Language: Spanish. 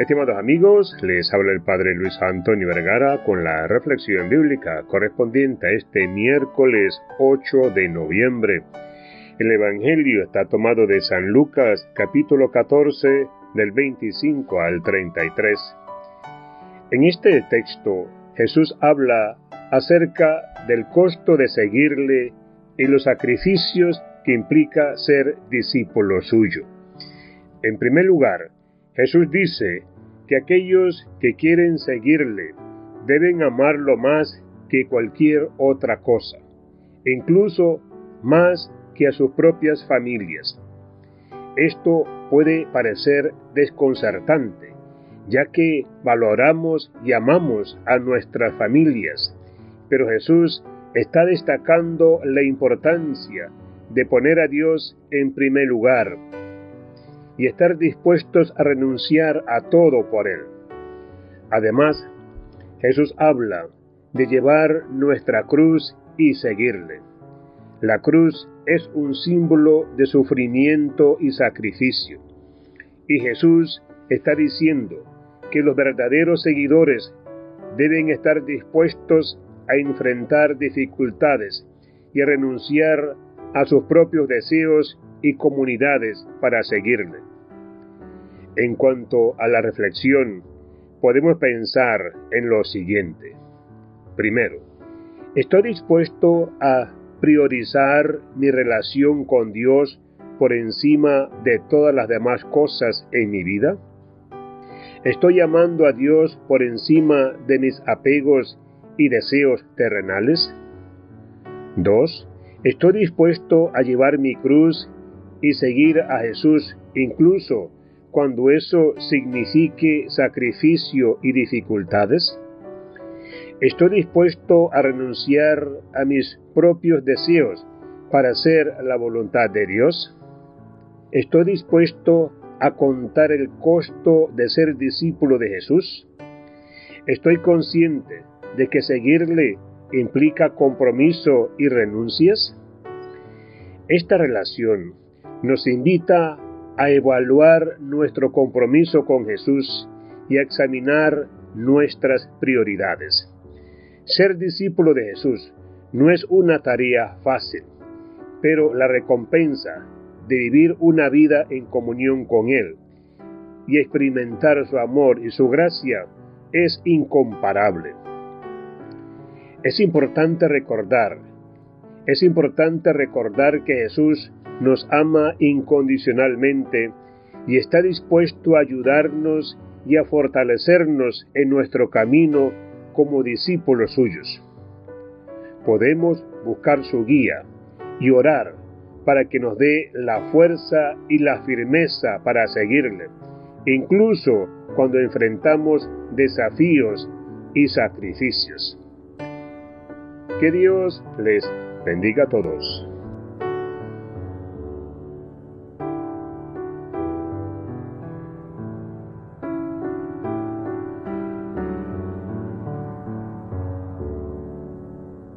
Estimados amigos, les habla el Padre Luis Antonio Vergara con la reflexión bíblica correspondiente a este miércoles 8 de noviembre. El Evangelio está tomado de San Lucas capítulo 14 del 25 al 33. En este texto Jesús habla acerca del costo de seguirle y los sacrificios que implica ser discípulo suyo. En primer lugar, Jesús dice que aquellos que quieren seguirle deben amarlo más que cualquier otra cosa, incluso más que a sus propias familias. Esto puede parecer desconcertante, ya que valoramos y amamos a nuestras familias, pero Jesús está destacando la importancia de poner a Dios en primer lugar y estar dispuestos a renunciar a todo por Él. Además, Jesús habla de llevar nuestra cruz y seguirle. La cruz es un símbolo de sufrimiento y sacrificio. Y Jesús está diciendo que los verdaderos seguidores deben estar dispuestos a enfrentar dificultades y a renunciar a sus propios deseos y comunidades para seguirle. En cuanto a la reflexión, podemos pensar en lo siguiente. Primero, ¿estoy dispuesto a priorizar mi relación con Dios por encima de todas las demás cosas en mi vida? ¿Estoy amando a Dios por encima de mis apegos y deseos terrenales? 2. ¿Estoy dispuesto a llevar mi cruz y seguir a Jesús incluso cuando eso signifique sacrificio y dificultades? ¿Estoy dispuesto a renunciar a mis propios deseos para hacer la voluntad de Dios? ¿Estoy dispuesto a contar el costo de ser discípulo de Jesús? ¿Estoy consciente de que seguirle implica compromiso y renuncias? Esta relación nos invita a evaluar nuestro compromiso con Jesús y a examinar nuestras prioridades. Ser discípulo de Jesús no es una tarea fácil, pero la recompensa de vivir una vida en comunión con Él y experimentar su amor y su gracia es incomparable. Es importante recordar, es importante recordar que Jesús nos ama incondicionalmente y está dispuesto a ayudarnos y a fortalecernos en nuestro camino como discípulos suyos. Podemos buscar su guía y orar para que nos dé la fuerza y la firmeza para seguirle, incluso cuando enfrentamos desafíos y sacrificios. Que Dios les bendiga a todos.